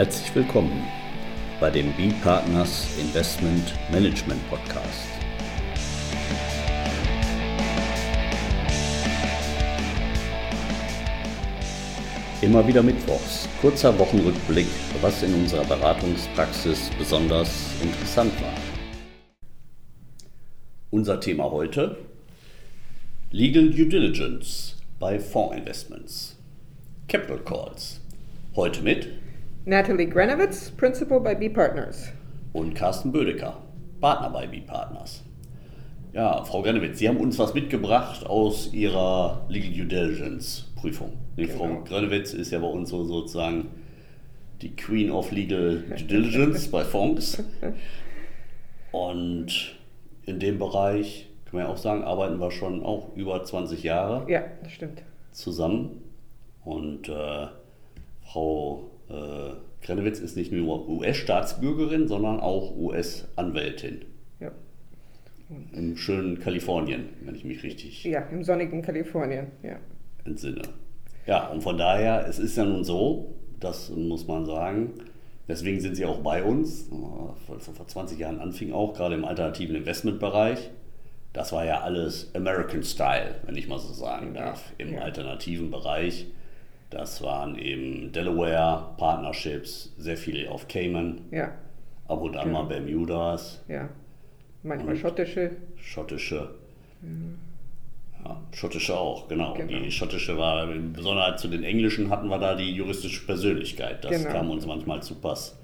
Herzlich willkommen bei dem B-Partners Investment Management Podcast. Immer wieder Mittwochs, kurzer Wochenrückblick, was in unserer Beratungspraxis besonders interessant war. Unser Thema heute: Legal Due Diligence bei Fondsinvestments. Capital Calls. Heute mit Natalie Grenowitz, Principal bei B-Partners. und Carsten Bödecker, Partner bei B-Partners. Ja, Frau Grenewitz, Sie haben uns was mitgebracht aus Ihrer Legal Due Diligence Prüfung. Genau. Frau Grenewitz ist ja bei uns so sozusagen die Queen of Legal Due Diligence bei Fonds. Und in dem Bereich, kann man ja auch sagen, arbeiten wir schon auch über 20 Jahre Ja, das stimmt. zusammen. Und äh, Frau äh, Krenewitz ist nicht nur US-Staatsbürgerin, sondern auch US-Anwältin Ja. im schönen Kalifornien, wenn ich mich richtig ja, im sonnigen Kalifornien. Ja. entsinne. Ja, und von daher, es ist ja nun so, das muss man sagen, deswegen sind sie auch bei uns, äh, vor, vor 20 Jahren anfing auch, gerade im alternativen Investmentbereich. Das war ja alles American Style, wenn ich mal so sagen Ja, darf, im ja. alternativen Bereich. Das waren eben Delaware Partnerships, sehr viele auf Cayman, Ja, ab und an Genau. mal Bermudas, ja. Manchmal Und- schottische. schottische. Ja, schottische auch, genau. Genau. Die schottische war, in Besonderheit zu den englischen hatten wir da die juristische Persönlichkeit. Das Genau. kam uns manchmal zu Pass.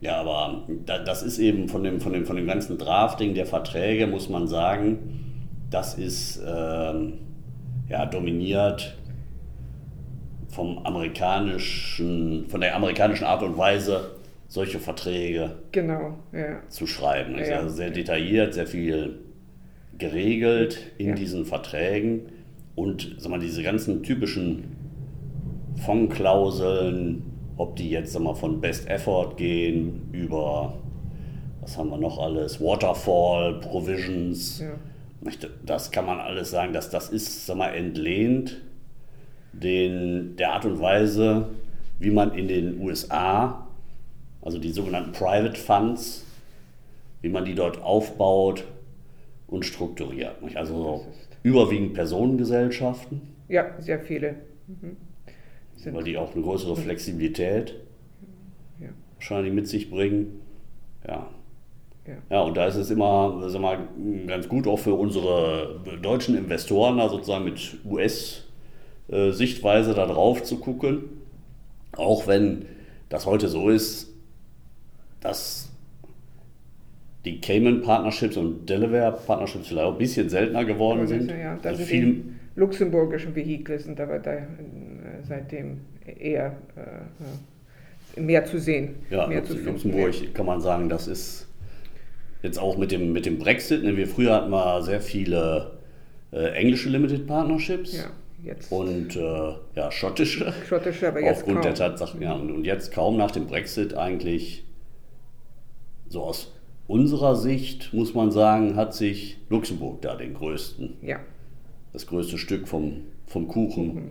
Ja, aber da, das ist eben von dem, von, dem, von dem ganzen Drafting der Verträge, muss man sagen, das ist ähm, ja, dominiert vom amerikanischen, von der amerikanischen Art und Weise, solche Verträge Genau, ja. zu schreiben. Ja. also sehr detailliert, sehr viel geregelt in Ja. diesen Verträgen und sag mal, diese ganzen typischen Fondklauseln, ob die jetzt sag mal, von Best Effort gehen über, was haben wir noch alles, Waterfall, Provisions, Ja. das kann man alles sagen, dass das ist sag mal, entlehnt den, der Art und Weise, wie man in den USA, also die sogenannten Private Funds, wie man die dort aufbaut und strukturiert. Nicht? Also überwiegend Personengesellschaften, ja, sehr viele. Mhm. Weil die auch eine größere Flexibilität Ja. wahrscheinlich mit sich bringen. Ja. Ja. Ja, und da ist es immer sag mal, ganz gut auch für unsere deutschen Investoren, da sozusagen mit US-Sichtweise da drauf zu gucken. Auch wenn das heute so ist, dass die Cayman Partnerships und Delaware Partnerships vielleicht auch ein bisschen seltener geworden das sind. ja, Also viel, die luxemburgischen Vehikel sind aber da äh, seitdem eher äh, mehr zu sehen. Ja, mehr Lux- finden. Luxemburg kann man sagen, das ist jetzt auch mit dem, mit dem Brexit. Ne, wir früher hatten wir sehr viele äh, englische Limited Partnerships Ja, jetzt und äh, ja, schottische. schottische, aber jetzt Aufgrund kaum. der Tatsache, ja, und, und jetzt kaum nach dem Brexit eigentlich, so aus unserer Sicht muss man sagen, hat sich Luxemburg da den größten, Ja, das größte Stück vom, vom Kuchen Mhm.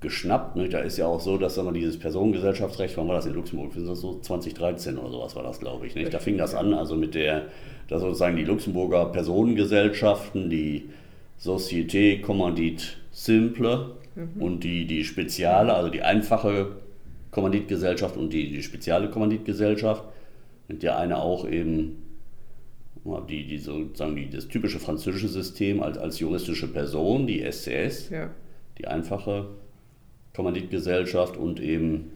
geschnappt. Ne? Da ist ja auch so, dass sagen wir, dieses Personengesellschaftsrecht, wann war das in Luxemburg? Das ist so 2013 oder sowas war das, glaube ich. Nicht? Da fing das an, also mit der, dass sozusagen die Luxemburger Personengesellschaften, die Société Commandite Simple und die, die Speziale, also die einfache Kommanditgesellschaft und die, die spezielle Kommanditgesellschaft, und der eine auch eben die, die sozusagen die, das typische französische System als, als juristische Person, die SCS, ja, die einfache Kommanditgesellschaft und eben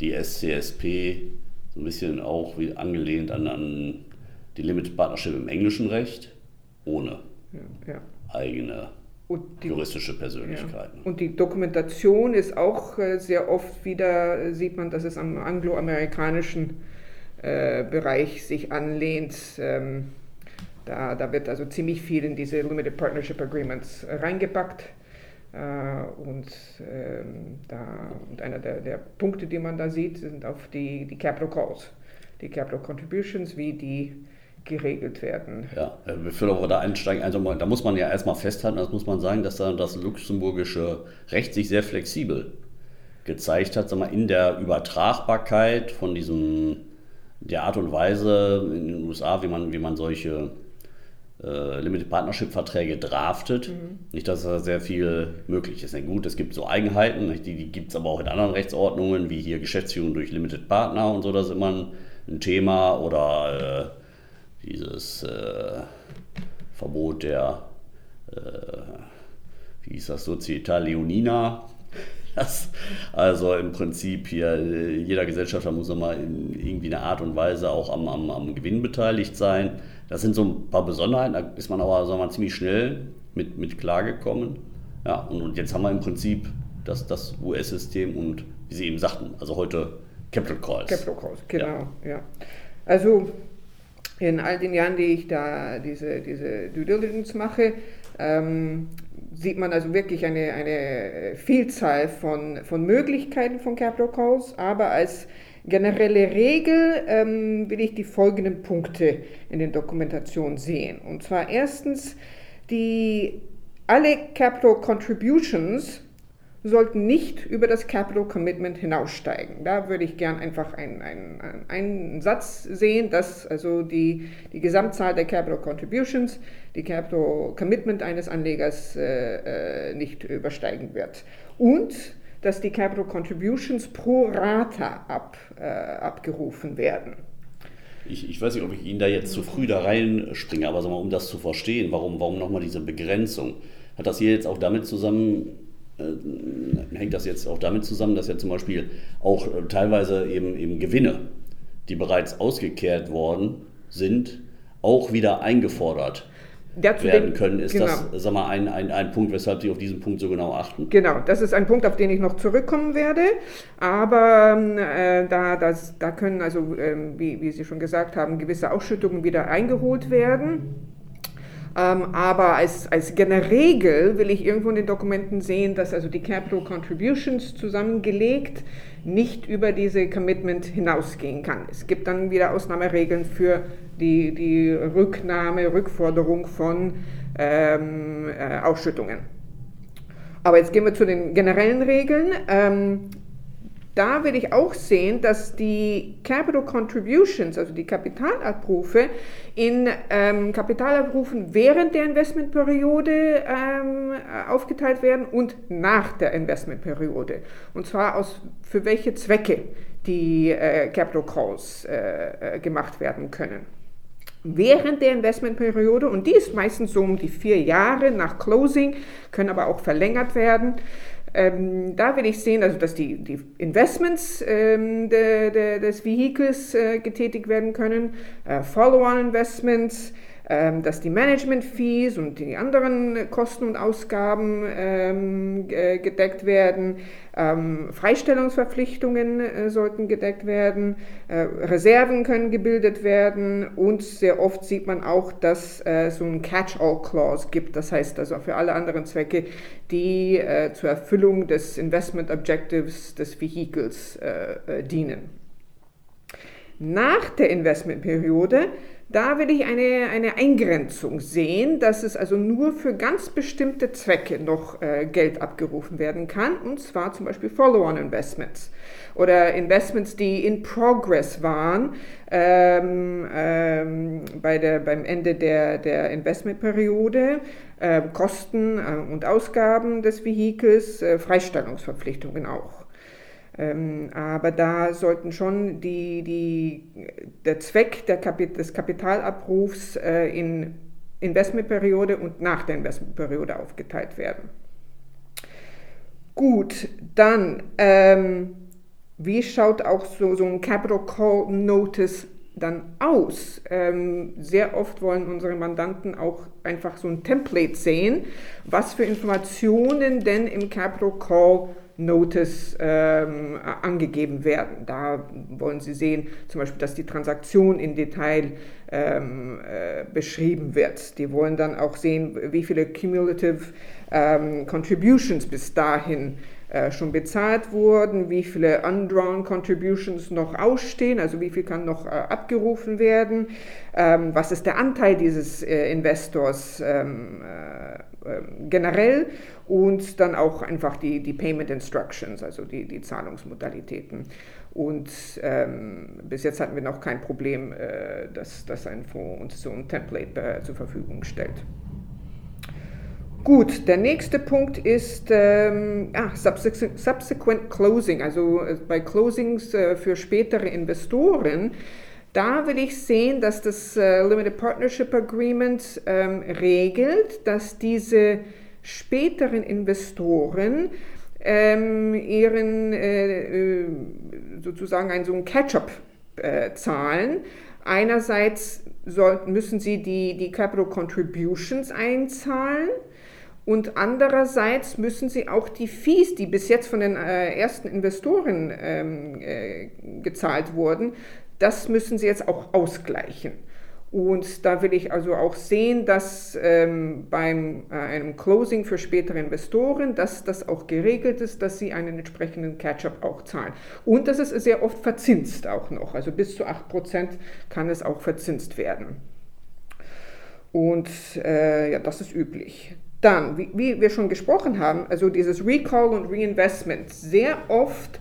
die SCSP, so ein bisschen auch wie angelehnt an, an die Limited Partnership im englischen Recht, ohne ja, ja. eigene die, juristische ja. Persönlichkeiten. Und die Dokumentation ist auch äh, sehr oft wieder, äh, sieht man, dass es am angloamerikanischen äh, Bereich sich anlehnt. Ähm, da, da wird also ziemlich viel in diese Limited Partnership Agreements äh, reingepackt. Äh, und, ähm, da, und einer der, der Punkte, die man da sieht, sind auch die, die Capital Calls, die Capital Contributions, wie die geregelt werden. Ja, äh, bevor wir da einsteigen, also mal- da muss man ja erstmal festhalten, das muss man sagen, dass da das luxemburgische Recht sich sehr flexibel gezeigt hat, sag mal, in der Übertragbarkeit von diesem, der Art und Weise in den USA, wie man, wie man solche äh, Limited Partnership Verträge draftet. Mhm. Nicht, dass da sehr viel möglich ist. Gut, es gibt so Eigenheiten, die, die gibt es aber auch in anderen Rechtsordnungen, wie hier Geschäftsführung durch Limited Partner und so, das ist immer ein, ein Thema. Oder äh, dieses äh, Verbot der, äh, wie hieß das, Società Leonina. Das, also im Prinzip hier, jeder Gesellschafter muss nochmal in irgendwie eine Art und Weise auch am, am, am Gewinn beteiligt sein. Das sind so ein paar Besonderheiten, da ist man aber sagen wir, ziemlich schnell mit, mit klargekommen. Ja, und, und jetzt haben wir im Prinzip das, das US-System und wie Sie eben sagten, also heute Capital Calls. Capital Calls, genau, ja. ja. Also in all den Jahren, die ich da diese, diese Due Diligence mache, ähm, sieht man also wirklich eine, eine Vielzahl von, von Möglichkeiten von Capital Calls, aber als generelle Regel ähm, will ich die folgenden Punkte in den Dokumentationen sehen. Und zwar erstens, die, alle Capital Contributions sollten nicht über das Capital Commitment hinaussteigen. Da würde ich gern einfach einen, einen, einen Satz sehen, dass also die, die Gesamtzahl der Capital Contributions, die Capital Commitment eines Anlegers äh, äh, nicht übersteigen wird. Und dass die Capital Contributions pro Rata ab, äh, abgerufen werden. Ich, ich, weiß nicht, ob ich Ihnen da jetzt zu früh da reinspringe, aber mal, um das zu verstehen, warum, warum nochmal diese Begrenzung? Hat das hier jetzt auch damit zusammen, hängt das jetzt auch damit zusammen, dass ja zum Beispiel auch äh, teilweise eben, eben Gewinne, die bereits ausgekehrt worden sind, auch wieder eingefordert werden können. Ist genau. das sag mal, ein, ein, ein Punkt, weshalb Sie auf diesen Punkt so genau achten? Genau, das ist ein Punkt, auf den ich noch zurückkommen werde. Aber ähm, äh, da, das, da können also, äh, wie, wie Sie schon gesagt haben, gewisse Ausschüttungen wieder eingeholt werden. Ähm, aber als, als Regel will ich irgendwo in den Dokumenten sehen, dass also die Capital Contributions zusammengelegt nicht über diese Commitment hinausgehen kann. Es gibt dann wieder Ausnahmeregeln für die, die Rücknahme, Rückforderung von ähm, äh, Ausschüttungen. Aber jetzt gehen wir zu den generellen Regeln. Ähm, da will ich auch sehen, dass die Capital Contributions, also die Kapitalabrufe, in ähm, Kapitalabrufen während der Investmentperiode ähm, aufgeteilt werden und nach der Investmentperiode. Und zwar aus, für welche Zwecke die äh, Capital Calls äh, äh gemacht werden können. Während der Investmentperiode, und die ist meistens so um die vier Jahre nach Closing, können aber auch verlängert werden, ähm, da will ich sehen, also dass die, die Investments ähm, de, de, des Vehikels äh, getätigt werden können, äh, Follow-on-Investments, dass die Management-Fees und die anderen Kosten und Ausgaben ähm, gedeckt werden, ähm, Freistellungsverpflichtungen äh, sollten gedeckt werden, äh, Reserven können gebildet werden. Und sehr oft sieht man auch, dass äh, so ein Catch-all-Clause gibt, das heißt also für alle anderen Zwecke, die zur Erfüllung des Investment Objectives des Vehikels dienen. Nach der Investmentperiode da will ich eine, eine Eingrenzung sehen, dass es also nur für ganz bestimmte Zwecke noch äh, Geld abgerufen werden kann, und zwar zum Beispiel Follow-on-Investments oder Investments, die in Progress waren ähm, ähm, bei der, beim Ende der, der Investmentperiode, äh, Kosten äh, und Ausgaben des Vehikels, äh, Freistellungsverpflichtungen auch. Ähm, aber da sollten schon die, die, der Zweck der Kapit des Kapitalabrufs äh, in Investmentperiode und nach der Investmentperiode aufgeteilt werden. Gut, dann, ähm, wie schaut auch so, so ein Capital Call Notice dann aus? Ähm, sehr oft wollen unsere Mandanten auch einfach so ein Template sehen, was für Informationen denn im Capital Call Notice ähm, angegeben werden. Da wollen Sie sehen, zum Beispiel, dass die Transaktion in Detail ähm, äh, beschrieben wird. Die wollen dann auch sehen, wie viele cumulative ähm, Contributions bis dahin äh, schon bezahlt wurden, wie viele undrawn Contributions noch ausstehen, also wie viel kann noch äh, abgerufen werden, ähm, was ist der Anteil dieses äh, Investors ähm, ähm, generell und dann auch einfach die, die Payment Instructions, also die, die Zahlungsmodalitäten. Und ähm, bis jetzt hatten wir noch kein Problem, äh, dass, dass ein Fonds uns so ein Template äh, zur Verfügung stellt. Gut, der nächste Punkt ist ähm, ah, subsequent, subsequent, Closing, also äh, bei Closings äh, für spätere Investoren. Da will ich sehen, dass das äh, Limited Partnership Agreement ähm, regelt, dass diese späteren Investoren ähm, ihren äh, äh, sozusagen einen so einen Catch-up äh, zahlen. Einerseits sollten, müssen sie die, die Capital Contributions einzahlen und andererseits müssen sie auch die Fees, die bis jetzt von den äh, ersten Investoren ähm, äh, gezahlt wurden, das müssen sie jetzt auch ausgleichen. Und da will ich also auch sehen, dass ähm, beim äh, einem Closing für spätere Investoren, dass das auch geregelt ist, dass sie einen entsprechenden Catch-up auch zahlen. Und das ist sehr oft verzinst auch noch. Also bis zu 8% kann es auch verzinst werden. Und äh, ja, das ist üblich. Dann, wie, wie, wir schon gesprochen haben, also dieses Recall und Reinvestment. Sehr oft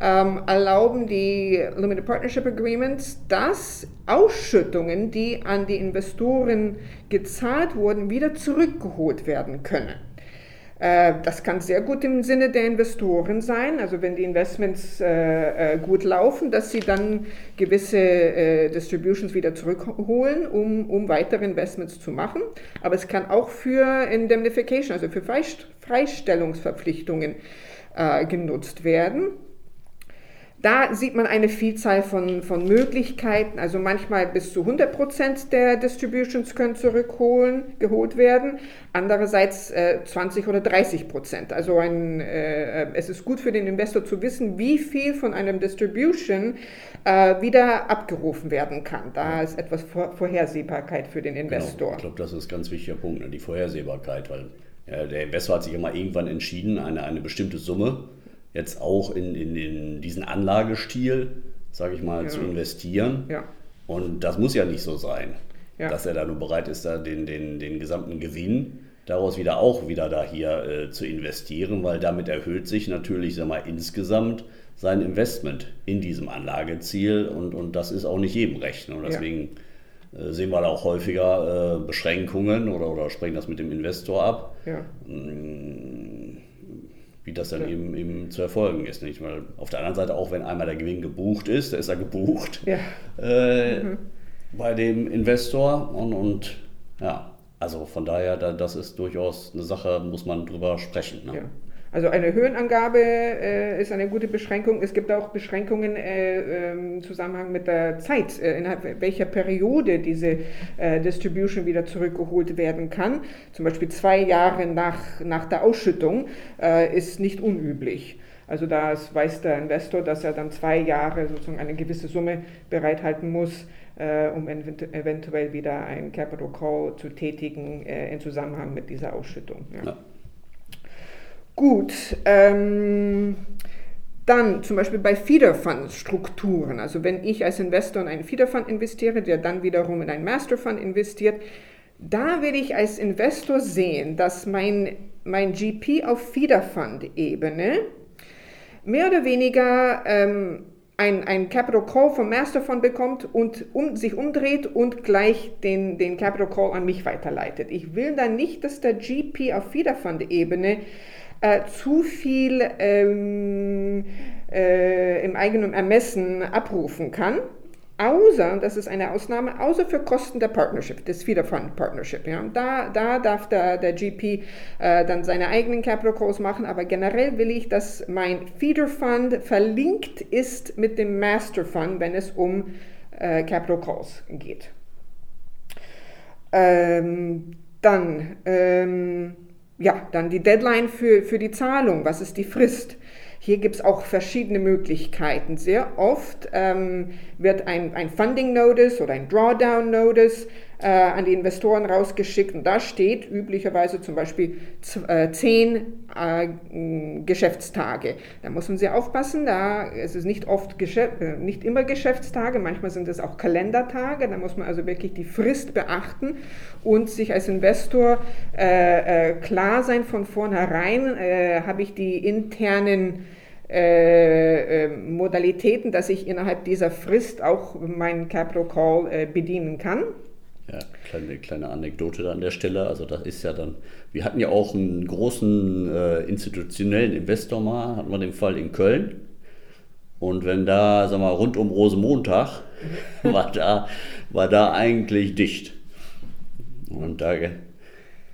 ähm, erlauben die Limited Partnership Agreements, dass Ausschüttungen, die an die Investoren gezahlt wurden, wieder zurückgeholt werden können. Äh, das kann sehr gut im Sinne der Investoren sein, also wenn die Investments äh, äh gut laufen, dass sie dann gewisse äh, Distributions wieder zurückholen, um, um weitere Investments zu machen. Aber es kann auch für Indemnification, also für Freistellungsverpflichtungen äh, genutzt werden. Da sieht man eine Vielzahl von, von Möglichkeiten, also manchmal bis zu 100 Prozent der Distributions können zurückholen, geholt werden, andererseits äh, 20 oder 30 Prozent. Also ein, äh, es ist gut für den Investor zu wissen, wie viel von einem Distribution äh, wieder abgerufen werden kann. Da ist etwas Vor Vorhersehbarkeit für den genau. Investor. Genau. Ich glaube, das ist ein ganz wichtiger Punkt, ne? die Vorhersehbarkeit, weil ja, der Investor hat sich immer irgendwann entschieden, eine, eine bestimmte Summe jetzt auch in, in, in diesen Anlagestil, sage ich mal, ja. zu investieren. Ja. Und das muss ja nicht so sein, ja. dass er da nur bereit ist, da den, den, den gesamten Gewinn daraus wieder auch wieder da hier äh, zu investieren, weil damit erhöht sich natürlich sag mal, insgesamt sein Investment in diesem Anlageziel und, und das ist auch nicht jedem recht. Und deswegen äh, sehen wir da auch häufiger äh, Beschränkungen oder, oder sprechen das mit dem Investor ab. Ja. Mm, wie das dann ja. eben, eben zu erfolgen ist. Nicht? Weil auf der anderen Seite auch, wenn einmal der Gewinn gebucht ist, da ist er gebucht ja. äh, mhm. bei dem Investor und, und ja, also von daher, da, das ist durchaus eine Sache, muss man drüber sprechen. Ne? Ja. Also eine Höhenangabe äh, ist eine gute Beschränkung. Es gibt auch Beschränkungen äh, im Zusammenhang mit der Zeit, äh, innerhalb welcher Periode diese äh, Distribution wieder zurückgeholt werden kann. Zum Beispiel zwei Jahre nach, nach der Ausschüttung äh, ist nicht unüblich. Also da weiß der Investor, dass er dann zwei Jahre sozusagen eine gewisse Summe bereithalten muss, äh, um eventuell wieder ein Capital Call zu tätigen in Zusammenhang mit dieser Ausschüttung. Ja. Ja. Gut, ähm, dann zum Beispiel bei Feeder Fund Strukturen. Also wenn ich als Investor in einen Feeder Fund investiere, der dann wiederum in einen Master Fund investiert, da will ich als Investor sehen, dass mein, mein GP auf Feeder Fund Ebene mehr oder weniger ähm, ein, ein Capital Call vom Master Fund bekommt und um, sich umdreht und gleich den, den Capital Call an mich weiterleitet. Ich will dann nicht, dass der GP auf Feeder Fund Ebene äh, zu viel ähm, äh, im eigenen Ermessen abrufen kann. Außer, das ist eine Ausnahme, außer für Kosten der Partnership, des Feeder Fund Partnership. Ja. Da, da darf der, der GP äh, dann seine eigenen Capital Calls machen, aber generell will ich, dass mein Feeder Fund verlinkt ist mit dem Master Fund, wenn es um äh, Capital Calls geht. Ähm, dann, ähm, ja, dann die Deadline für, für die Zahlung, was ist die Frist? Hier gibt es auch verschiedene Möglichkeiten. Sehr oft ähm, wird ein, ein Funding Notice oder ein Drawdown Notice äh, an die Investoren rausgeschickt und da steht üblicherweise zum Beispiel äh, zehn äh, Geschäftstage. Da muss man sehr aufpassen, da es ist nicht oft äh, nicht immer Geschäftstage, manchmal sind es auch Kalendertage, da muss man also wirklich die Frist beachten und sich als Investor äh, äh, klar sein von vornherein, habe ich die internen äh, Modalitäten, dass ich innerhalb dieser Frist auch meinen Capital Call äh, bedienen kann. Ja, kleine, kleine Anekdote da an der Stelle. Also das ist ja dann, wir hatten ja auch einen großen äh, institutionellen Investor mal, hatten wir den Fall in Köln. Und wenn da, sag mal, rund um Rosenmontag war da, war da eigentlich dicht. Und da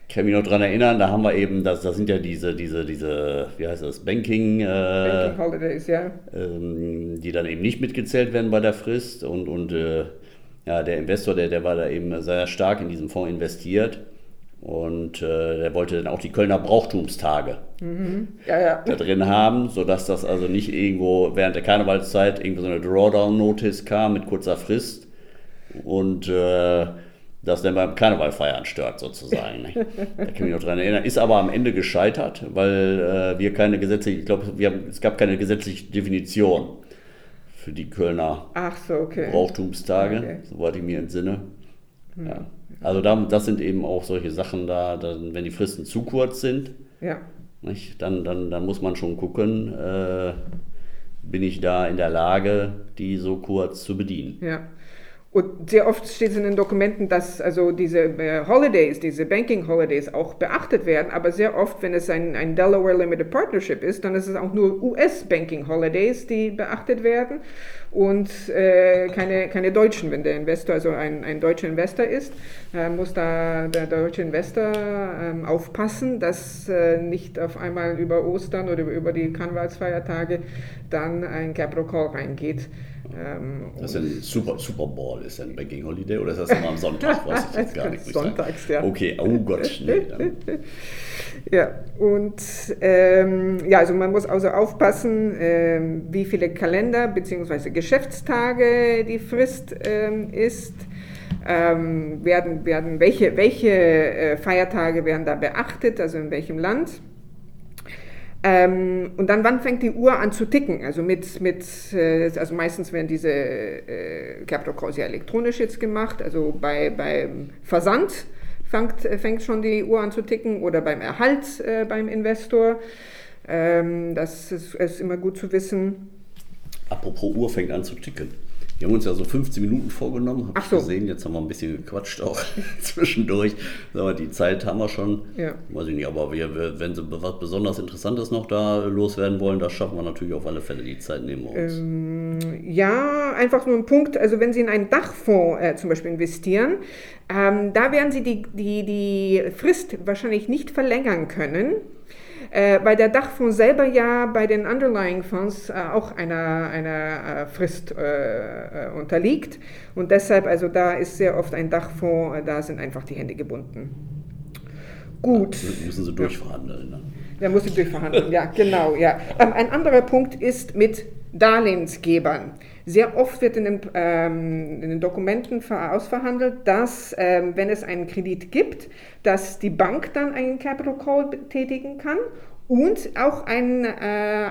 kann mich noch daran erinnern, da haben wir eben, das, das sind ja diese, diese, diese, wie heißt das, Banking, äh, Banking Holidays, ja. Ähm, die dann eben nicht mitgezählt werden bei der Frist und, und äh, ja, der Investor, der, der war da eben sehr stark in diesen Fonds investiert. Und äh, der wollte dann auch die Kölner Brauchtumstage mhm. ja, ja. da drin haben, sodass das also nicht irgendwo während der Karnevalszeit irgendwie so eine Drawdown-Notice kam mit kurzer Frist und äh, das dann beim Karneval feiern stört sozusagen. da kann ich mich noch dran erinnern. Ist aber am Ende gescheitert, weil äh, wir keine gesetzliche, ich glaube, es gab keine gesetzliche Definition für die Kölner so, okay. Brauchtumstage, okay. soweit ich mir entsinne. Hm. Ja. Also da, das sind eben auch solche Sachen da, dann, wenn die Fristen zu kurz sind, ja. nicht, dann, dann, dann muss man schon gucken, äh, bin ich da in der Lage, die so kurz zu bedienen. Ja. Und sehr oft steht es in den Dokumenten, dass also diese äh, Holidays, diese Banking Holidays auch beachtet werden, aber sehr oft, wenn es ein, ein Delaware Limited Partnership ist, dann ist es auch nur US Banking Holidays, die beachtet werden und äh, keine, keine deutschen. Wenn der Investor also ein, ein deutscher Investor ist, äh, muss da der deutsche Investor äh, aufpassen, dass äh, nicht auf einmal über Ostern oder über die Karnevalsfeiertage dann ein Capital Call reingeht. Ähm, das ist ein Super, Super Bowl, ist ein Banking Holiday oder ist das immer am Sonntag? Weiß ich jetzt gar nicht. Sonntags, ja. Okay, oh Gott, nee. ja, und ähm, ja, also man muss also aufpassen, ähm, wie viele Kalender bzw. Geschäftstage die Frist ähm, ist. Ähm, werden, werden, welche welche äh, Feiertage werden da beachtet, also in welchem Land? Ähm, und dann, wann fängt die Uhr an zu ticken? Also mit, mit äh, also meistens werden diese äh, Calls ja elektronisch jetzt gemacht, also bei, beim Versand fängt, fängt schon die Uhr an zu ticken oder beim Erhalt äh, beim Investor. Ähm, das ist, ist immer gut zu wissen. Apropos Uhr fängt an zu ticken. Wir haben uns ja so 15 Minuten vorgenommen, habe ich so. gesehen. Jetzt haben wir ein bisschen gequatscht auch zwischendurch. Aber die Zeit haben wir schon. Ja. Weiß ich nicht, aber wir, wenn Sie was besonders Interessantes noch da loswerden wollen, das schaffen wir natürlich auf alle Fälle. Die Zeit nehmen wir uns. Ähm, ja, einfach nur ein Punkt. Also wenn Sie in einen Dachfonds äh, zum Beispiel investieren, ähm, da werden Sie die, die, die Frist wahrscheinlich nicht verlängern können äh, weil der Dachfonds selber ja bei den Underlying Fonds äh, auch einer, einer äh, Frist äh, äh, unterliegt. Und deshalb, also da ist sehr oft ein Dachfonds, äh, da sind einfach die Hände gebunden. Gut. Ja, müssen Sie durchverhandeln. Ne? Da muss sie durchverhandeln, ja, genau, ja. Ähm, ein anderer Punkt ist mit Darlehensgebern. Sehr oft wird in den, ähm, in den Dokumenten ausverhandelt, dass, ähm, wenn es einen Kredit gibt, dass die Bank dann einen Capital Call tätigen kann und auch ein, äh,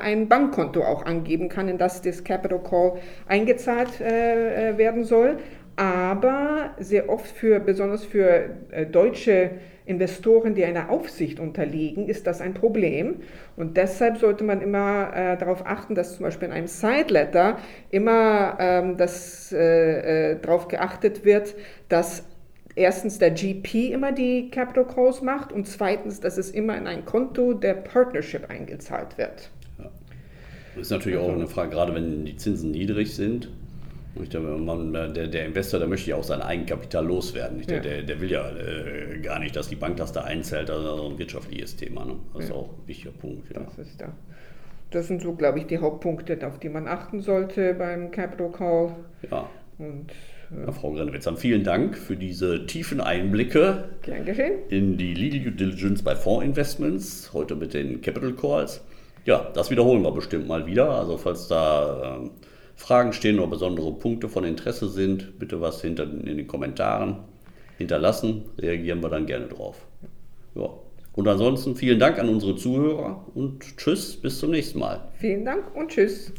ein Bankkonto auch angeben kann, in das das Capital Call eingezahlt äh, äh werden soll. Aber sehr oft für, besonders für äh, deutsche Investoren, die einer Aufsicht unterliegen, ist das ein Problem. Und deshalb sollte man immer äh, darauf achten, dass zum Beispiel in einem Side-Letter immer ähm, das, äh, äh, darauf geachtet wird, dass erstens der GP immer die Capital Calls macht und zweitens, dass es immer in ein Konto der Partnership eingezahlt wird. Ja. Das ist natürlich also, auch eine Frage, gerade wenn die Zinsen niedrig sind, der, der, Investor, der möchte ja auch sein Eigenkapital loswerden. Ja. Der, der, will ja äh, gar nicht, dass die Bank das da einzählt. Das ist also ein wirtschaftliches Thema. Ne? Das ja. ist auch ein wichtiger Punkt. Ja. Das, ist da. das sind so, glaube ich, die Hauptpunkte, auf die man achten sollte beim Capital Call. Ja. Und, äh, ja, Frau Grennewitz, vielen Dank für diese tiefen Einblicke in die Legal Due Diligence bei Fondsinvestments, heute mit den Capital Calls. Ja, das wiederholen wir bestimmt mal wieder. Also falls da... Fragen stehen oder besondere Punkte von Interesse sind, bitte was hinter in den Kommentaren. hinterlassen, reagieren wir dann gerne drauf. Ja. Und ansonsten vielen Dank an unsere Zuhörer und tschüss, bis zum nächsten Mal. Vielen Dank und tschüss.